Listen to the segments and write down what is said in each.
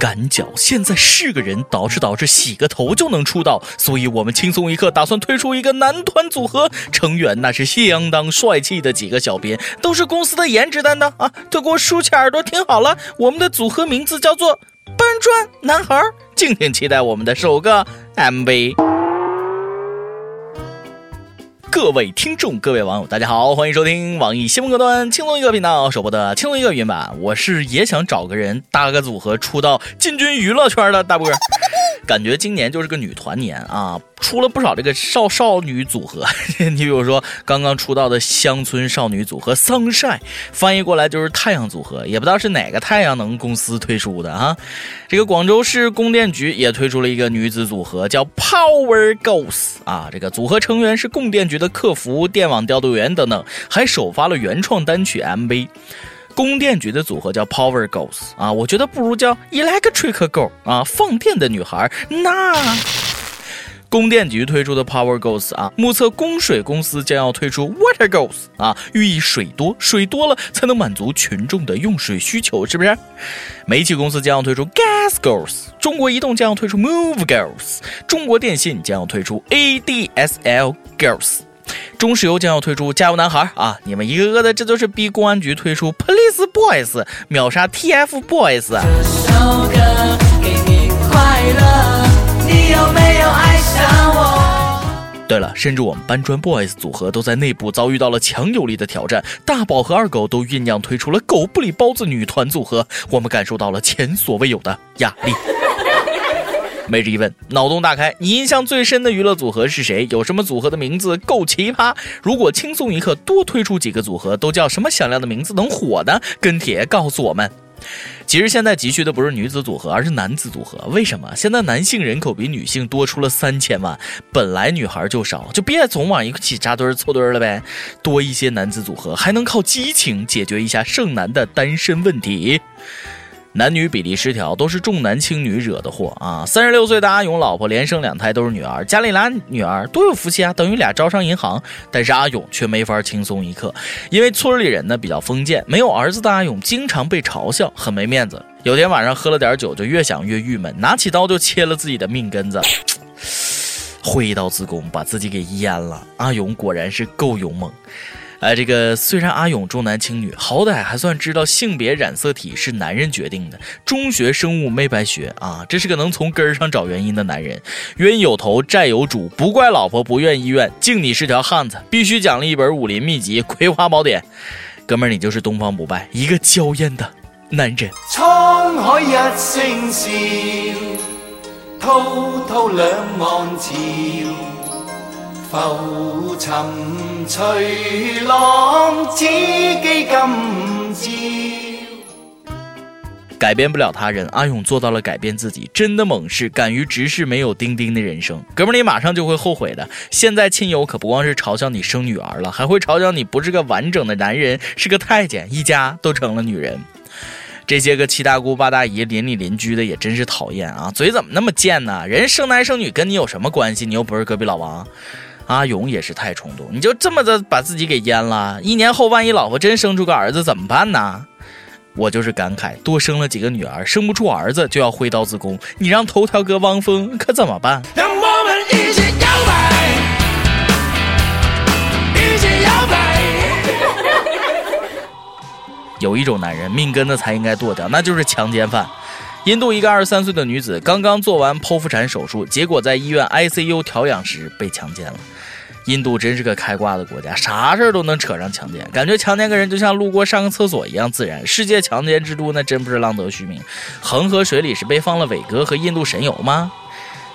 赶脚现在是个人，捯饬捯饬洗个头就能出道，所以我们轻松一刻打算推出一个男团组合，成员那是相当帅气的几个小编，都是公司的颜值担当啊！都给我竖起耳朵听好了，我们的组合名字叫做搬砖男孩，敬请期待我们的首个 MV。各位听众，各位网友，大家好，欢迎收听网易新闻客端轻松一个频道首播的轻松一个云版。我是也想找个人搭个组合出道进军娱乐圈的大波。感觉今年就是个女团年啊。出了不少这个少少女组合，你比如说刚刚出道的乡村少女组合 Sunshine，翻译过来就是太阳组合，也不知道是哪个太阳能公司推出的啊。这个广州市供电局也推出了一个女子组合，叫 Power Girls 啊。这个组合成员是供电局的客服、电网调度员等等，还首发了原创单曲 MV。供电局的组合叫 Power Girls 啊，我觉得不如叫 Electric Girl 啊，放电的女孩那。供电局推出的 Power Girls 啊，目测供水公司将要推出 Water Girls 啊，寓意水多，水多了才能满足群众的用水需求，是不是？煤气公司将要推出 Gas Girls，中国移动将要推出 Move Girls，中国电信将要推出 ADSL Girls，中石油将要推出加油男孩啊！你们一个个的，这都是逼公安局推出 Police Boys，秒杀 TF Boys 啊！这首歌给你快乐，你有没有爱上我？对了，甚至我们搬砖 boys 组合都在内部遭遇到了强有力的挑战，大宝和二狗都酝酿推出了狗不理包子女团组合，我们感受到了前所未有的压力。每日一问，脑洞大开，你印象最深的娱乐组合是谁？有什么组合的名字够奇葩？如果轻松一刻多推出几个组合，都叫什么响亮的名字能火呢？跟帖告诉我们。其实现在急需的不是女子组合，而是男子组合。为什么？现在男性人口比女性多出了三千万，本来女孩就少，就别总往一起扎堆凑堆了呗。多一些男子组合，还能靠激情解决一下剩男的单身问题。男女比例失调都是重男轻女惹的祸啊！三十六岁的阿勇老婆连生两胎都是女儿，家里俩女儿多有福气啊，等于俩招商银行。但是阿勇却没法轻松一刻，因为村里人呢比较封建，没有儿子的阿勇经常被嘲笑，很没面子。有天晚上喝了点酒，就越想越郁闷，拿起刀就切了自己的命根子，挥刀自宫，把自己给阉了。阿勇果然是够勇猛。哎，这个虽然阿勇重男轻女，好歹还算知道性别染色体是男人决定的。中学生物没白学啊，这是个能从根儿上找原因的男人。冤有头债有主，不怪老婆不愿意愿，敬你是条汉子，必须奖励一本武林秘籍《葵花宝典》。哥们儿，你就是东方不败，一个娇艳的男人。沧海一声笑，滔滔两岸潮。浮沉随浪，只记今朝。改变不了他人，阿勇做到了改变自己，真的猛士，敢于直视没有丁丁的人生。哥们，你马上就会后悔的。现在亲友可不光是嘲笑你生女儿了，还会嘲笑你不是个完整的男人，是个太监，一家都成了女人。这些个七大姑八大姨邻里邻居的也真是讨厌啊！嘴怎么那么贱呢？人生男生女跟你有什么关系？你又不是隔壁老王。阿勇也是太冲动，你就这么的把自己给淹了。一年后，万一老婆真生出个儿子怎么办呢？我就是感慨，多生了几个女儿，生不出儿子就要挥刀自宫。你让头条哥汪峰可怎么办？让我们一起摇摆，一起摇摆。有一种男人命根子才应该剁掉，那就是强奸犯。印度一个二十三岁的女子刚刚做完剖腹产手术，结果在医院 ICU 调养时被强奸了。印度真是个开挂的国家，啥事儿都能扯上强奸，感觉强奸个人就像路过上个厕所一样自然。世界强奸之都那真不是浪得虚名。恒河水里是被放了伟哥和印度神油吗？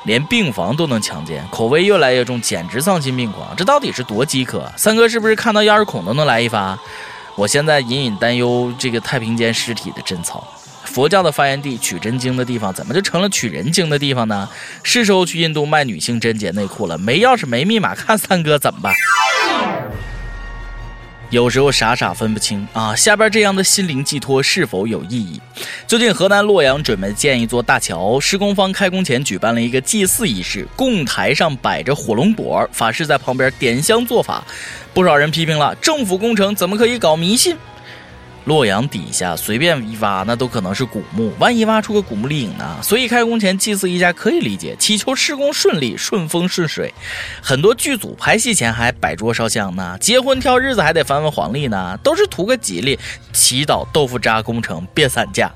连病房都能强奸，口味越来越重，简直丧心病狂。这到底是多饥渴？三哥是不是看到钥匙孔都能来一发？我现在隐隐担忧这个太平间尸体的贞操。佛教的发源地取真经的地方，怎么就成了取人经的地方呢？是时候去印度卖女性贞洁内裤了。没钥匙没密码，看三哥怎么办？有时候傻傻分不清啊，下边这样的心灵寄托是否有意义？最近河南洛阳准备建一座大桥，施工方开工前举办了一个祭祀仪式，供台上摆着火龙果，法师在旁边点香做法。不少人批评了，政府工程怎么可以搞迷信？洛阳底下随便一挖，那都可能是古墓，万一挖出个古墓丽影呢？所以开工前祭祀一下可以理解，祈求施工顺利、顺风顺水。很多剧组拍戏前还摆桌烧香呢，结婚挑日子还得翻翻黄历呢，都是图个吉利，祈祷豆腐渣工程别散架。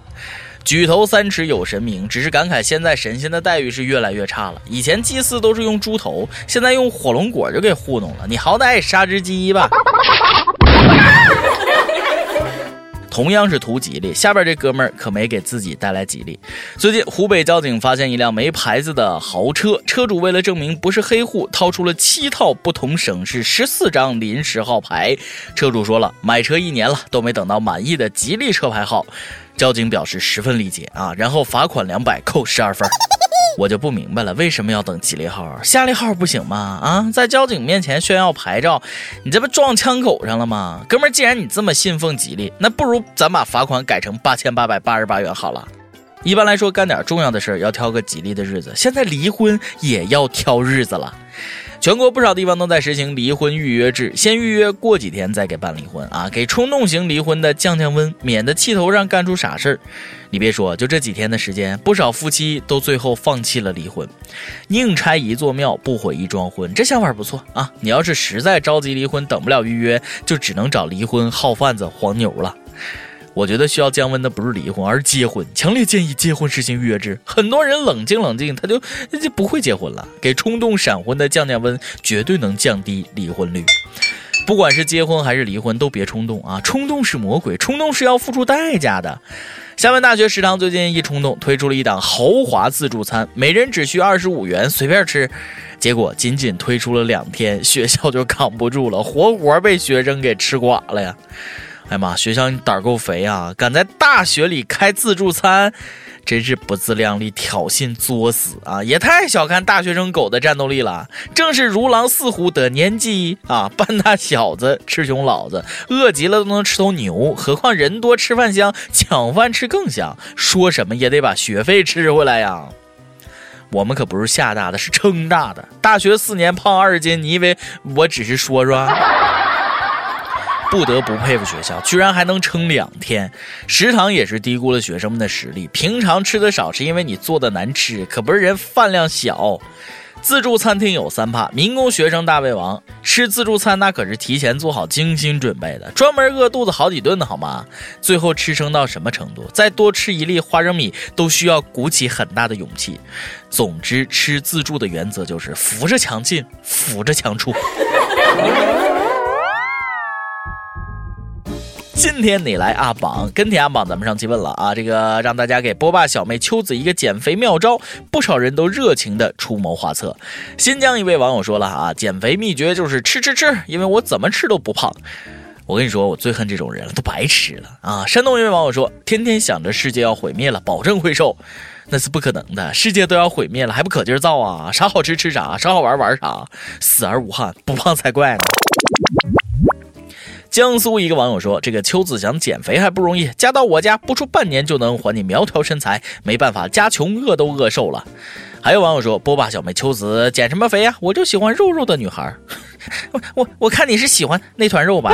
举头三尺有神明，只是感慨现在神仙的待遇是越来越差了。以前祭祀都是用猪头，现在用火龙果就给糊弄了。你好歹杀只鸡吧。同样是图吉利，下边这哥们儿可没给自己带来吉利。最近湖北交警发现一辆没牌子的豪车，车主为了证明不是黑户，掏出了七套不同省市十四张临时号牌。车主说了，买车一年了都没等到满意的吉利车牌号。交警表示十分理解啊，然后罚款两百，扣十二分。我就不明白了，为什么要等吉利号？夏利号不行吗？啊，在交警面前炫耀牌照，你这不撞枪口上了吗？哥们，既然你这么信奉吉利，那不如咱把罚款改成八千八百八十八元好了。一般来说，干点重要的事儿要挑个吉利的日子，现在离婚也要挑日子了。全国不少地方都在实行离婚预约制，先预约过几天再给办离婚啊，给冲动型离婚的降降温，免得气头上干出傻事儿。你别说，就这几天的时间，不少夫妻都最后放弃了离婚。宁拆一座庙，不毁一桩婚，这想法不错啊。你要是实在着急离婚，等不了预约，就只能找离婚号贩子黄牛了。我觉得需要降温的不是离婚，而是结婚。强烈建议结婚实行预约制。很多人冷静冷静，他就就不会结婚了。给冲动闪婚的降降温，绝对能降低离婚率。不管是结婚还是离婚，都别冲动啊！冲动是魔鬼，冲动是要付出代价的。厦门大学食堂最近一冲动，推出了一档豪华自助餐，每人只需二十五元，随便吃。结果仅仅推出了两天，学校就扛不住了，活活被学生给吃垮了呀！哎妈，学校你胆儿够肥啊！敢在大学里开自助餐，真是不自量力、挑衅、作死啊！也太小看大学生狗的战斗力了。正是如狼似虎的年纪啊，半大小子吃穷老子，饿极了都能吃头牛。何况人多吃饭香，抢饭吃更香。说什么也得把学费吃回来呀！我们可不是吓大的，是撑大的。大学四年胖二十斤，你以为我只是说说？不得不佩服学校，居然还能撑两天。食堂也是低估了学生们的实力。平常吃的少是因为你做的难吃，可不是人饭量小。自助餐厅有三怕：民工、学生、大胃王。吃自助餐那可是提前做好精心准备的，专门饿肚子好几顿的好吗？最后吃撑到什么程度？再多吃一粒花生米都需要鼓起很大的勇气。总之，吃自助的原则就是扶着墙进，扶着墙出。今天你来阿榜跟帖阿榜，咱们上期问了啊，这个让大家给波霸小妹秋子一个减肥妙招，不少人都热情的出谋划策。新疆一位网友说了啊，减肥秘诀就是吃吃吃，因为我怎么吃都不胖。我跟你说，我最恨这种人了，都白吃了啊。山东一位网友说，天天想着世界要毁灭了，保证会瘦，那是不可能的，世界都要毁灭了，还不可劲儿造啊？啥好吃吃啥，啥好玩玩啥，死而无憾，不胖才怪呢。江苏一个网友说：“这个秋子想减肥还不容易，嫁到我家不出半年就能还你苗条身材。没办法，家穷饿都饿瘦了。”还有网友说：“波霸小妹秋子减什么肥呀？我就喜欢肉肉的女孩。”我我我看你是喜欢那团肉吧。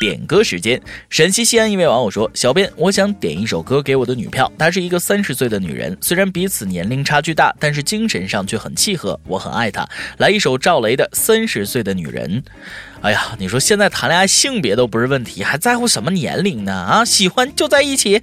点歌时间，陕西西安一位网友说：“小编，我想点一首歌给我的女票，她是一个三十岁的女人，虽然彼此年龄差距大，但是精神上却很契合，我很爱她。来一首赵雷的《三十岁的女人》。哎呀，你说现在谈恋爱性别都不是问题，还在乎什么年龄呢？啊，喜欢就在一起。”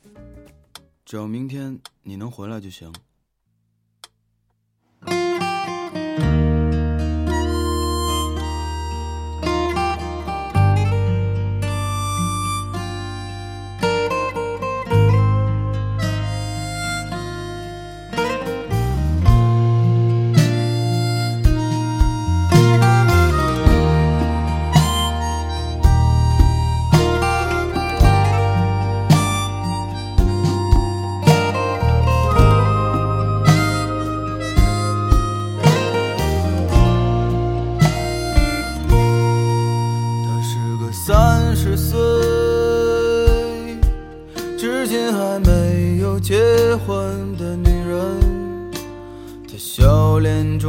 只要明天你能回来就行。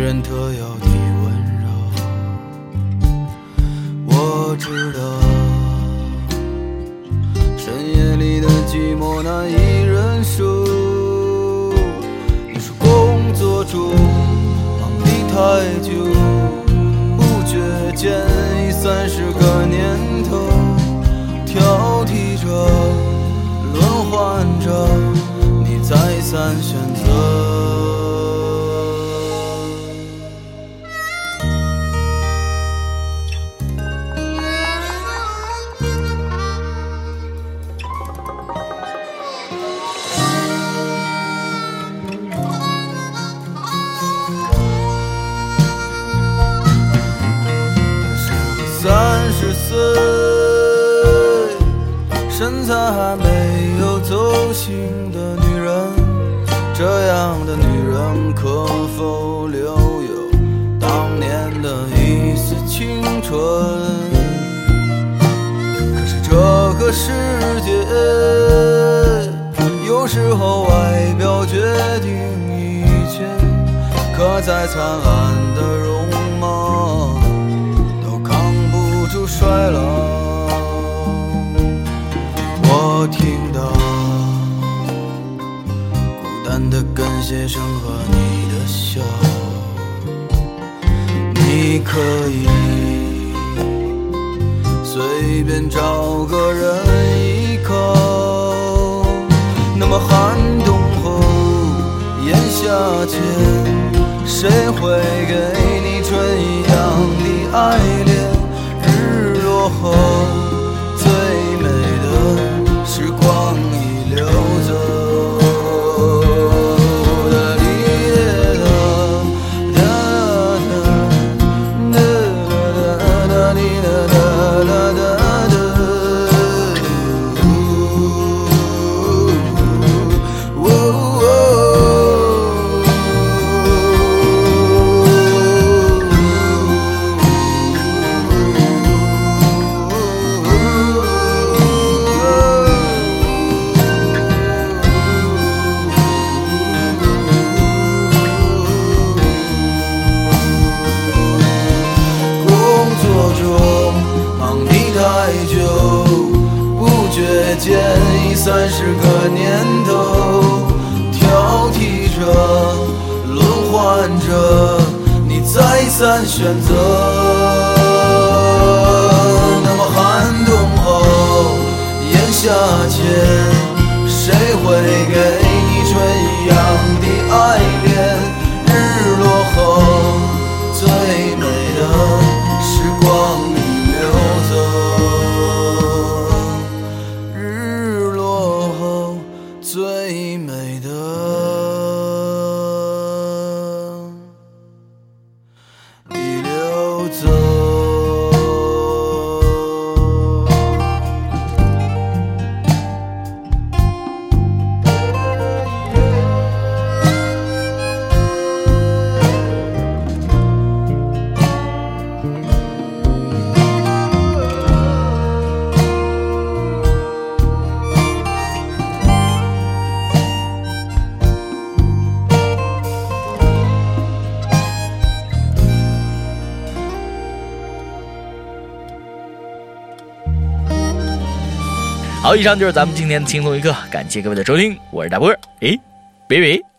人特有的温柔。我知道深夜里的寂寞难以忍受。你说工作中忙得太久，不觉间已三十个年头，挑剔着，轮换着，你再三选择。他还没有走心的女人。这样的女人可否留有当年的一丝青春？可是这个世界，有时候外表决定一切。可再灿烂的容貌，都扛不住衰老。听到孤单的跟鞋声和你的笑，你可以随便找个人依靠。那么寒冬后，炎夏间，谁会给间已三十个年头，挑剔着，轮换着，你再三选择。那么寒冬后，炎夏前，好，以上就是咱们今天的轻松一刻，感谢各位的收听，我是大波，诶，，baby。